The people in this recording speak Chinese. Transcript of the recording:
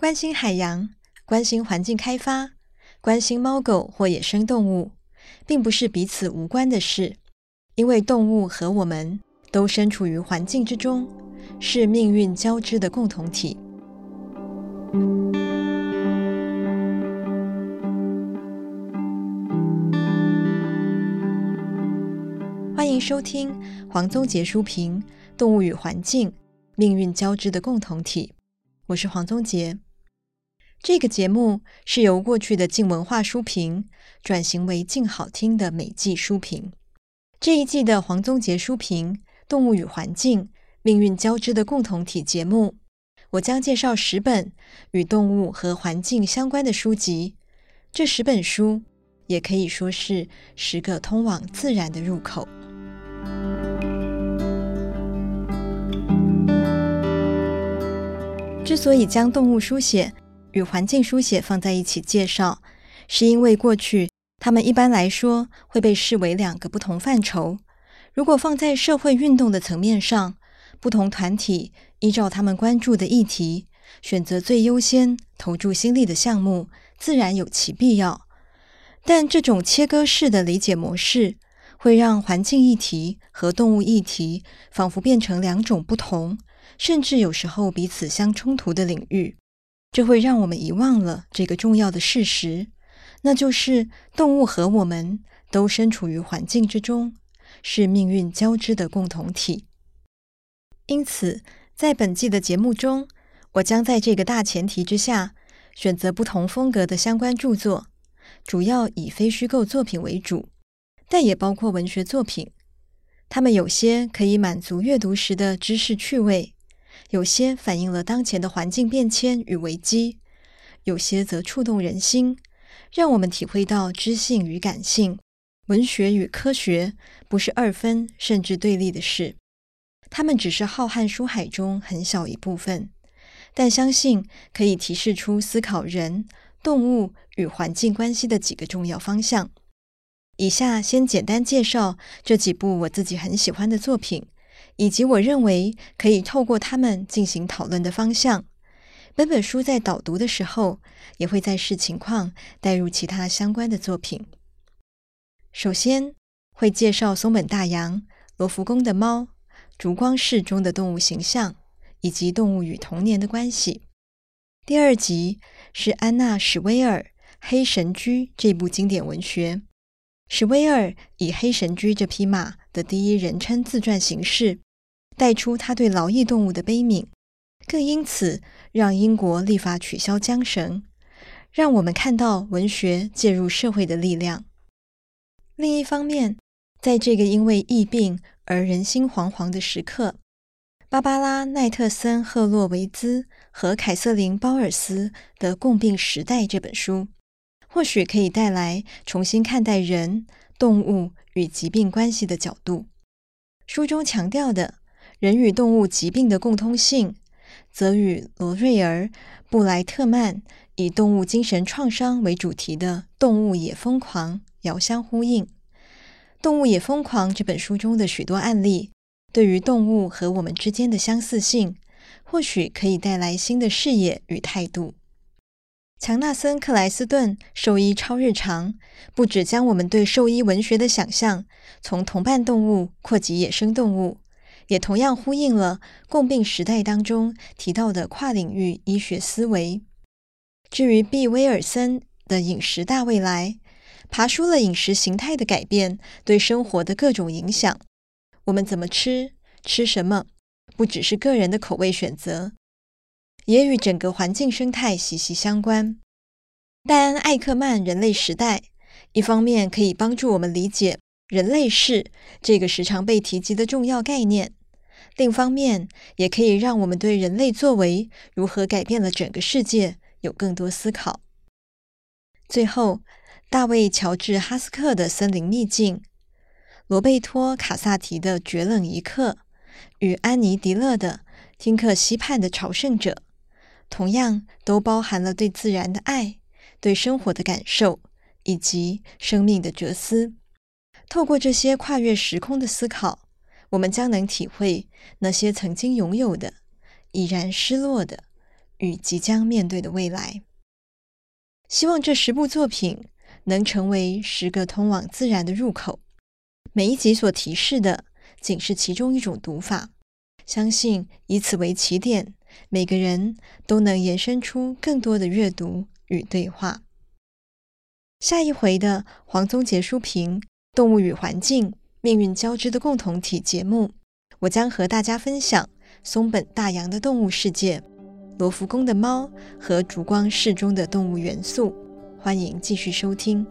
关心海洋，关心环境开发，关心猫狗或野生动物，并不是彼此无关的事，因为动物和我们都身处于环境之中，是命运交织的共同体。欢迎收听黄宗杰书评《动物与环境：命运交织的共同体》，我是黄宗杰。这个节目是由过去的静文化书评转型为静好听的美季书评。这一季的黄宗杰书评《动物与环境：命运交织的共同体》节目，我将介绍十本与动物和环境相关的书籍。这十本书也可以说是十个通往自然的入口。之所以将动物书写与环境书写放在一起介绍，是因为过去他们一般来说会被视为两个不同范畴。如果放在社会运动的层面上，不同团体依照他们关注的议题，选择最优先投注心力的项目，自然有其必要。但这种切割式的理解模式，会让环境议题和动物议题仿佛变成两种不同。甚至有时候彼此相冲突的领域，这会让我们遗忘了这个重要的事实，那就是动物和我们都身处于环境之中，是命运交织的共同体。因此，在本季的节目中，我将在这个大前提之下，选择不同风格的相关著作，主要以非虚构作品为主，但也包括文学作品。它们有些可以满足阅读时的知识趣味。有些反映了当前的环境变迁与危机，有些则触动人心，让我们体会到知性与感性、文学与科学不是二分甚至对立的事。它们只是浩瀚书海中很小一部分，但相信可以提示出思考人、动物与环境关系的几个重要方向。以下先简单介绍这几部我自己很喜欢的作品。以及我认为可以透过他们进行讨论的方向。本本书在导读的时候，也会在视情况带入其他相关的作品。首先会介绍松本大洋、罗浮宫的猫、烛光室中的动物形象，以及动物与童年的关系。第二集是安娜史威尔《黑神驹》这部经典文学。史威尔以黑神驹这匹马的第一人称自传形式。带出他对劳役动物的悲悯，更因此让英国立法取消缰绳，让我们看到文学介入社会的力量。另一方面，在这个因为疫病而人心惶惶的时刻，芭芭拉·奈特森·赫洛维兹和凯瑟琳·鲍尔斯的《共病时代》这本书，或许可以带来重新看待人、动物与疾病关系的角度。书中强调的。人与动物疾病的共通性，则与罗瑞尔·布莱特曼以动物精神创伤为主题的《动物也疯狂》遥相呼应。《动物也疯狂》这本书中的许多案例，对于动物和我们之间的相似性，或许可以带来新的视野与态度。强纳森·克莱斯顿《兽医超日常》不只将我们对兽医文学的想象从同伴动物扩及野生动物。也同样呼应了共病时代当中提到的跨领域医学思维。至于毕威尔森的饮食大未来，爬梳了饮食形态的改变对生活的各种影响。我们怎么吃，吃什么，不只是个人的口味选择，也与整个环境生态息息相关。戴安·艾克曼《人类时代》，一方面可以帮助我们理解“人类是”这个时常被提及的重要概念。另一方面，也可以让我们对人类作为如何改变了整个世界有更多思考。最后，大卫·乔治·哈斯克的《森林秘境》，罗贝托·卡萨提的《绝冷一刻》，与安妮·迪勒的《听课溪畔的朝圣者》，同样都包含了对自然的爱、对生活的感受以及生命的哲思。透过这些跨越时空的思考。我们将能体会那些曾经拥有的、已然失落的与即将面对的未来。希望这十部作品能成为十个通往自然的入口。每一集所提示的，仅是其中一种读法。相信以此为起点，每个人都能延伸出更多的阅读与对话。下一回的黄宗杰书评《动物与环境：命运交织的共同体》节目，我将和大家分享松本大洋的动物世界、罗浮宫的猫和烛光室中的动物元素。欢迎继续收听。